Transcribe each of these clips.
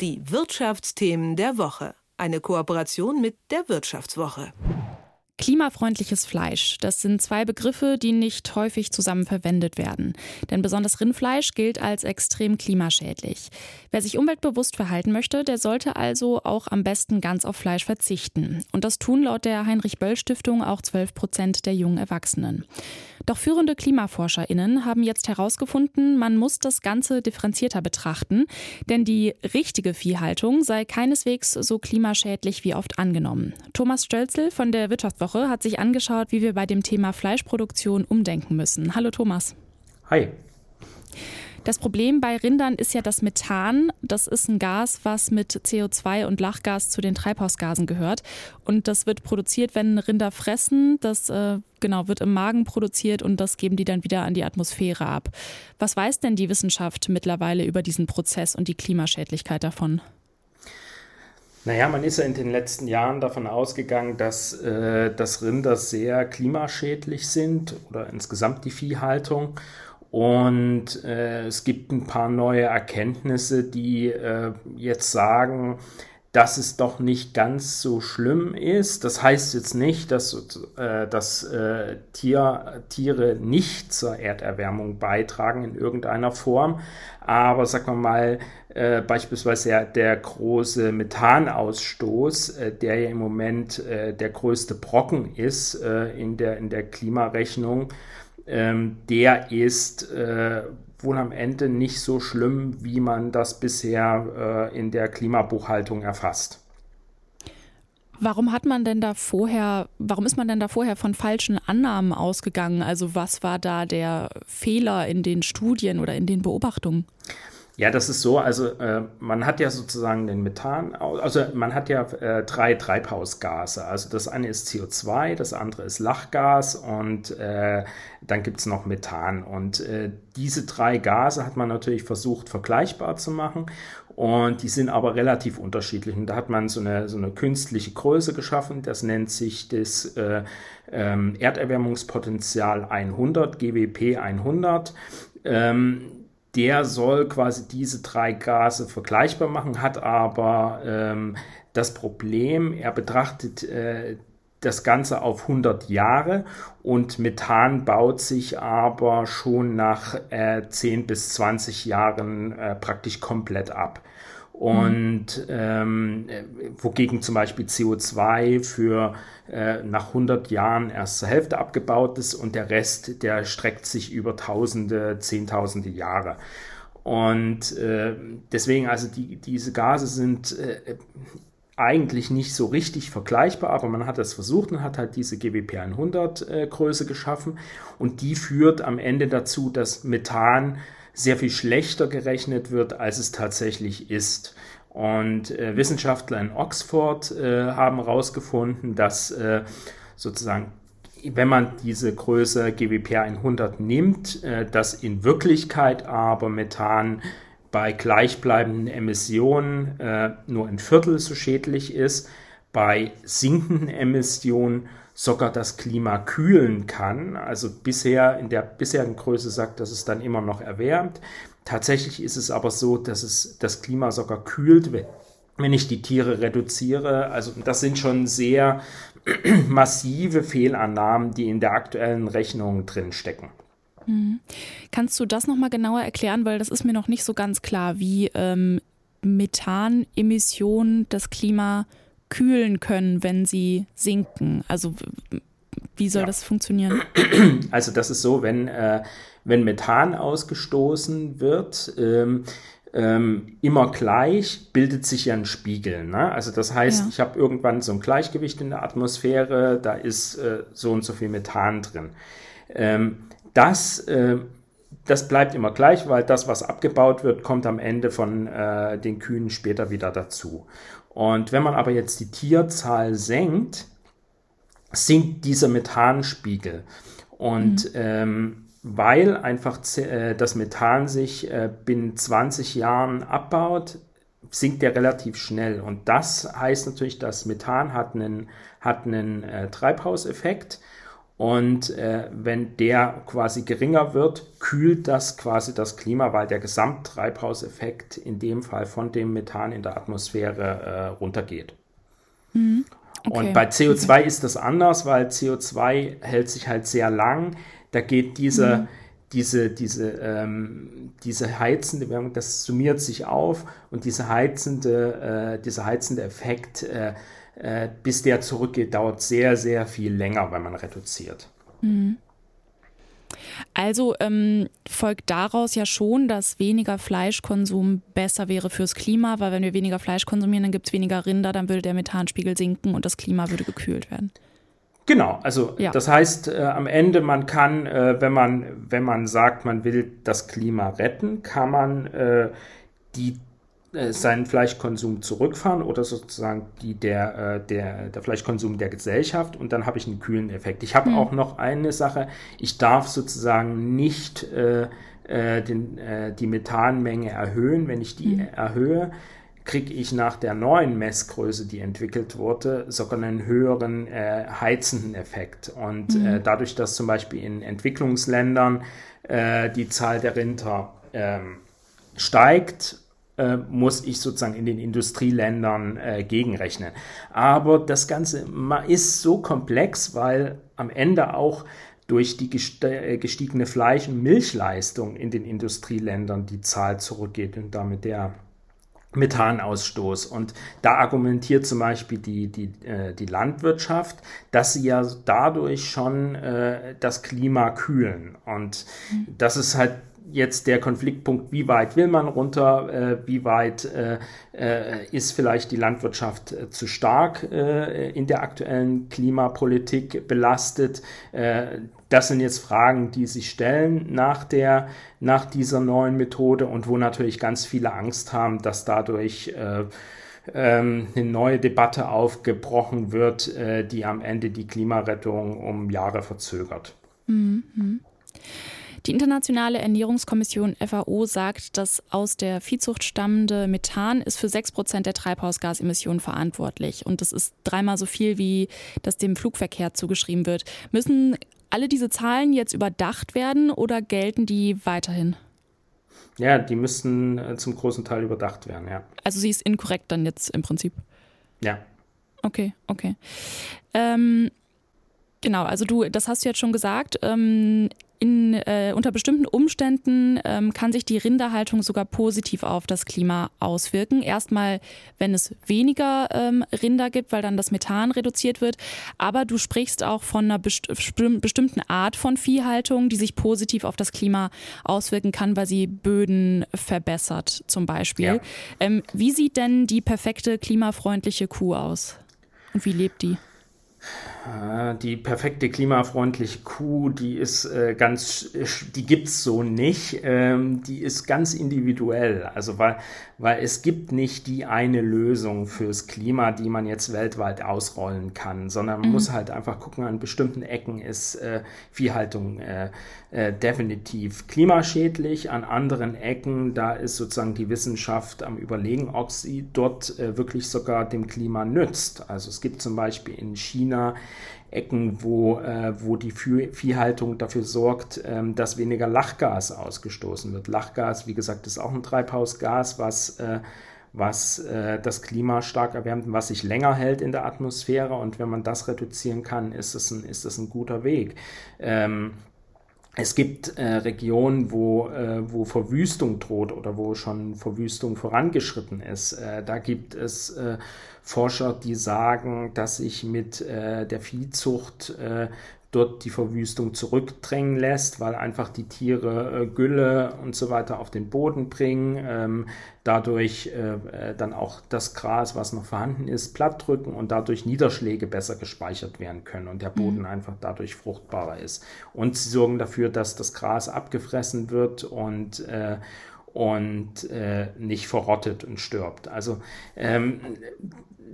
Die Wirtschaftsthemen der Woche. Eine Kooperation mit der Wirtschaftswoche. Klimafreundliches Fleisch, das sind zwei Begriffe, die nicht häufig zusammen verwendet werden. Denn besonders Rindfleisch gilt als extrem klimaschädlich. Wer sich umweltbewusst verhalten möchte, der sollte also auch am besten ganz auf Fleisch verzichten. Und das tun laut der Heinrich-Böll-Stiftung auch 12 Prozent der jungen Erwachsenen. Doch führende KlimaforscherInnen haben jetzt herausgefunden, man muss das Ganze differenzierter betrachten, denn die richtige Viehhaltung sei keineswegs so klimaschädlich wie oft angenommen. Thomas Stölzel von der Wirtschaftswoche hat sich angeschaut, wie wir bei dem Thema Fleischproduktion umdenken müssen. Hallo Thomas. Hi. Das Problem bei Rindern ist ja das Methan. Das ist ein Gas, was mit CO2 und Lachgas zu den Treibhausgasen gehört. Und das wird produziert, wenn Rinder fressen. Das äh, genau wird im Magen produziert und das geben die dann wieder an die Atmosphäre ab. Was weiß denn die Wissenschaft mittlerweile über diesen Prozess und die Klimaschädlichkeit davon? Naja, man ist ja in den letzten Jahren davon ausgegangen, dass, äh, dass Rinder sehr klimaschädlich sind oder insgesamt die Viehhaltung. Und äh, es gibt ein paar neue Erkenntnisse, die äh, jetzt sagen, dass es doch nicht ganz so schlimm ist. Das heißt jetzt nicht, dass, äh, dass äh, Tier, Tiere nicht zur Erderwärmung beitragen in irgendeiner Form. Aber sagen wir mal, äh, beispielsweise der, der große Methanausstoß, äh, der ja im Moment äh, der größte Brocken ist äh, in, der, in der Klimarechnung, ähm, der ist äh, wohl am Ende nicht so schlimm, wie man das bisher äh, in der Klimabuchhaltung erfasst. Warum hat man denn da vorher, warum ist man denn da vorher von falschen Annahmen ausgegangen? Also was war da der Fehler in den Studien oder in den Beobachtungen? Ja, das ist so. Also äh, man hat ja sozusagen den Methan, also man hat ja äh, drei Treibhausgase. Also das eine ist CO2, das andere ist Lachgas und äh, dann gibt's noch Methan. Und äh, diese drei Gase hat man natürlich versucht vergleichbar zu machen und die sind aber relativ unterschiedlich. Und da hat man so eine, so eine künstliche Größe geschaffen, das nennt sich das äh, ähm, Erderwärmungspotenzial 100, GWP 100. Ähm, der soll quasi diese drei Gase vergleichbar machen, hat aber ähm, das Problem, er betrachtet äh, das Ganze auf 100 Jahre und Methan baut sich aber schon nach äh, 10 bis 20 Jahren äh, praktisch komplett ab. Und ähm, wogegen zum Beispiel CO2 für äh, nach 100 Jahren erst zur Hälfte abgebaut ist und der Rest, der streckt sich über Tausende, Zehntausende Jahre. Und äh, deswegen, also die, diese Gase sind äh, eigentlich nicht so richtig vergleichbar, aber man hat es versucht und hat halt diese GWP 100 äh, Größe geschaffen und die führt am Ende dazu, dass Methan sehr viel schlechter gerechnet wird, als es tatsächlich ist. Und äh, Wissenschaftler in Oxford äh, haben herausgefunden, dass äh, sozusagen, wenn man diese Größe GWP 100 nimmt, äh, dass in Wirklichkeit aber Methan bei gleichbleibenden Emissionen äh, nur ein Viertel so schädlich ist, bei sinkenden Emissionen sogar das Klima kühlen kann. Also bisher in der bisherigen Größe sagt, dass es dann immer noch erwärmt. Tatsächlich ist es aber so, dass es das Klima sogar kühlt, wenn ich die Tiere reduziere. Also das sind schon sehr massive Fehlannahmen, die in der aktuellen Rechnung drin stecken. Mhm. Kannst du das nochmal genauer erklären, weil das ist mir noch nicht so ganz klar, wie ähm, Methanemissionen das Klima kühlen können, wenn sie sinken? Also wie soll ja. das funktionieren? Also das ist so, wenn, äh, wenn Methan ausgestoßen wird, ähm, ähm, immer gleich bildet sich ja ein Spiegel. Ne? Also das heißt, ja. ich habe irgendwann so ein Gleichgewicht in der Atmosphäre, da ist äh, so und so viel Methan drin. Ähm, das, äh, das bleibt immer gleich, weil das, was abgebaut wird, kommt am Ende von äh, den Kühen später wieder dazu. Und wenn man aber jetzt die Tierzahl senkt, sinkt dieser Methanspiegel. Und mhm. ähm, weil einfach äh, das Methan sich äh, binnen 20 Jahren abbaut, sinkt der relativ schnell. Und das heißt natürlich, dass Methan hat einen, hat einen äh, Treibhauseffekt. Und äh, wenn der quasi geringer wird, kühlt das quasi das Klima, weil der Gesamttreibhauseffekt in dem Fall von dem Methan in der Atmosphäre äh, runtergeht. Mhm. Okay. Und bei CO2 okay. ist das anders, weil CO2 hält sich halt sehr lang. Da geht diese, mhm. diese, diese, ähm, diese heizende Wärme, das summiert sich auf und diese heizende, äh, dieser heizende Effekt, äh, bis der zurückgeht, dauert sehr, sehr viel länger, wenn man reduziert. Mhm. Also ähm, folgt daraus ja schon, dass weniger Fleischkonsum besser wäre fürs Klima, weil wenn wir weniger Fleisch konsumieren, dann gibt es weniger Rinder, dann würde der Methanspiegel sinken und das Klima würde gekühlt werden. Genau, also ja. das heißt äh, am Ende, man kann, äh, wenn man wenn man sagt, man will das Klima retten, kann man äh, die seinen Fleischkonsum zurückfahren oder sozusagen die, der, äh, der, der Fleischkonsum der Gesellschaft und dann habe ich einen kühlen Effekt. Ich habe mhm. auch noch eine Sache, ich darf sozusagen nicht äh, äh, den, äh, die Methanmenge erhöhen. Wenn ich die mhm. erhöhe, kriege ich nach der neuen Messgröße, die entwickelt wurde, sogar einen höheren äh, heizenden Effekt. Und mhm. äh, dadurch, dass zum Beispiel in Entwicklungsländern äh, die Zahl der Rinder ähm, steigt, äh, muss ich sozusagen in den Industrieländern äh, gegenrechnen. Aber das Ganze ist so komplex, weil am Ende auch durch die äh, gestiegene Fleisch- und Milchleistung in den Industrieländern die Zahl zurückgeht und damit der Methanausstoß. Und da argumentiert zum Beispiel die, die, äh, die Landwirtschaft, dass sie ja dadurch schon äh, das Klima kühlen. Und das ist halt jetzt der Konfliktpunkt, wie weit will man runter, äh, wie weit äh, äh, ist vielleicht die Landwirtschaft äh, zu stark äh, in der aktuellen Klimapolitik belastet. Das sind jetzt Fragen, die sich stellen nach, der, nach dieser neuen Methode und wo natürlich ganz viele Angst haben, dass dadurch ähm, eine neue Debatte aufgebrochen wird, die am Ende die Klimarettung um Jahre verzögert. Mhm. Die Internationale Ernährungskommission FAO sagt, dass aus der Viehzucht stammende Methan ist für 6 Prozent der Treibhausgasemissionen verantwortlich. Und das ist dreimal so viel, wie das dem Flugverkehr zugeschrieben wird. Müssen alle diese Zahlen jetzt überdacht werden oder gelten die weiterhin? Ja, die müssten äh, zum großen Teil überdacht werden, ja. Also sie ist inkorrekt dann jetzt im Prinzip. Ja. Okay, okay. Ähm, genau, also du, das hast du jetzt schon gesagt. Ähm, in, äh, unter bestimmten Umständen ähm, kann sich die Rinderhaltung sogar positiv auf das Klima auswirken. Erstmal, wenn es weniger ähm, Rinder gibt, weil dann das Methan reduziert wird. Aber du sprichst auch von einer best bestimmten Art von Viehhaltung, die sich positiv auf das Klima auswirken kann, weil sie Böden verbessert, zum Beispiel. Ja. Ähm, wie sieht denn die perfekte klimafreundliche Kuh aus? Und wie lebt die? Äh, die perfekte klimafreundliche Kuh, die ist äh, ganz, die gibt's so nicht. Ähm, die ist ganz individuell. Also weil, weil es gibt nicht die eine Lösung fürs Klima, die man jetzt weltweit ausrollen kann, sondern man mhm. muss halt einfach gucken, an bestimmten Ecken ist äh, Viehhaltung äh, äh, definitiv klimaschädlich, an anderen Ecken, da ist sozusagen die Wissenschaft am überlegen, ob sie dort äh, wirklich sogar dem Klima nützt. Also es gibt zum Beispiel in China Ecken, wo, äh, wo die Viehhaltung dafür sorgt, ähm, dass weniger Lachgas ausgestoßen wird. Lachgas, wie gesagt, ist auch ein Treibhausgas, was, äh, was äh, das Klima stark erwärmt und was sich länger hält in der Atmosphäre. Und wenn man das reduzieren kann, ist es ein, ist es ein guter Weg. Ähm, es gibt äh, Regionen, wo, äh, wo Verwüstung droht oder wo schon Verwüstung vorangeschritten ist. Äh, da gibt es äh, Forscher, die sagen, dass sich mit äh, der Viehzucht äh, dort die Verwüstung zurückdrängen lässt, weil einfach die Tiere äh, Gülle und so weiter auf den Boden bringen, ähm, dadurch äh, äh, dann auch das Gras, was noch vorhanden ist, platt drücken und dadurch Niederschläge besser gespeichert werden können und der mhm. Boden mhm. einfach dadurch fruchtbarer ist. Und sie sorgen dafür, dass das Gras abgefressen wird und äh, und äh, nicht verrottet und stirbt. Also ähm,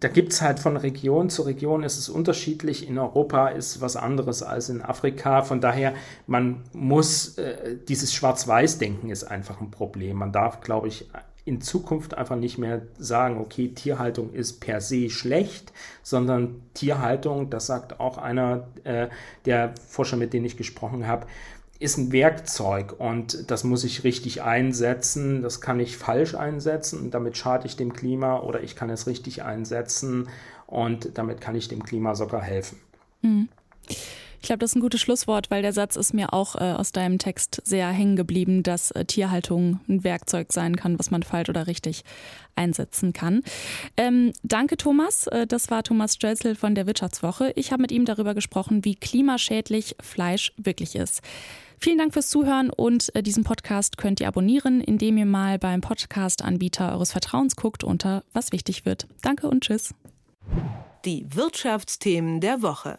da gibt es halt von Region zu Region ist es unterschiedlich. In Europa ist was anderes als in Afrika. Von daher, man muss, äh, dieses Schwarz-Weiß-Denken ist einfach ein Problem. Man darf, glaube ich, in Zukunft einfach nicht mehr sagen, okay, Tierhaltung ist per se schlecht, sondern Tierhaltung, das sagt auch einer äh, der Forscher, mit denen ich gesprochen habe, ist ein Werkzeug und das muss ich richtig einsetzen. Das kann ich falsch einsetzen und damit schade ich dem Klima oder ich kann es richtig einsetzen und damit kann ich dem Klima sogar helfen. Mhm. Ich glaube, das ist ein gutes Schlusswort, weil der Satz ist mir auch äh, aus deinem Text sehr hängen geblieben, dass äh, Tierhaltung ein Werkzeug sein kann, was man falsch oder richtig einsetzen kann. Ähm, danke, Thomas. Äh, das war Thomas Stölzel von der Wirtschaftswoche. Ich habe mit ihm darüber gesprochen, wie klimaschädlich Fleisch wirklich ist. Vielen Dank fürs Zuhören und äh, diesen Podcast könnt ihr abonnieren, indem ihr mal beim Podcast-Anbieter eures Vertrauens guckt unter Was wichtig wird. Danke und tschüss. Die Wirtschaftsthemen der Woche.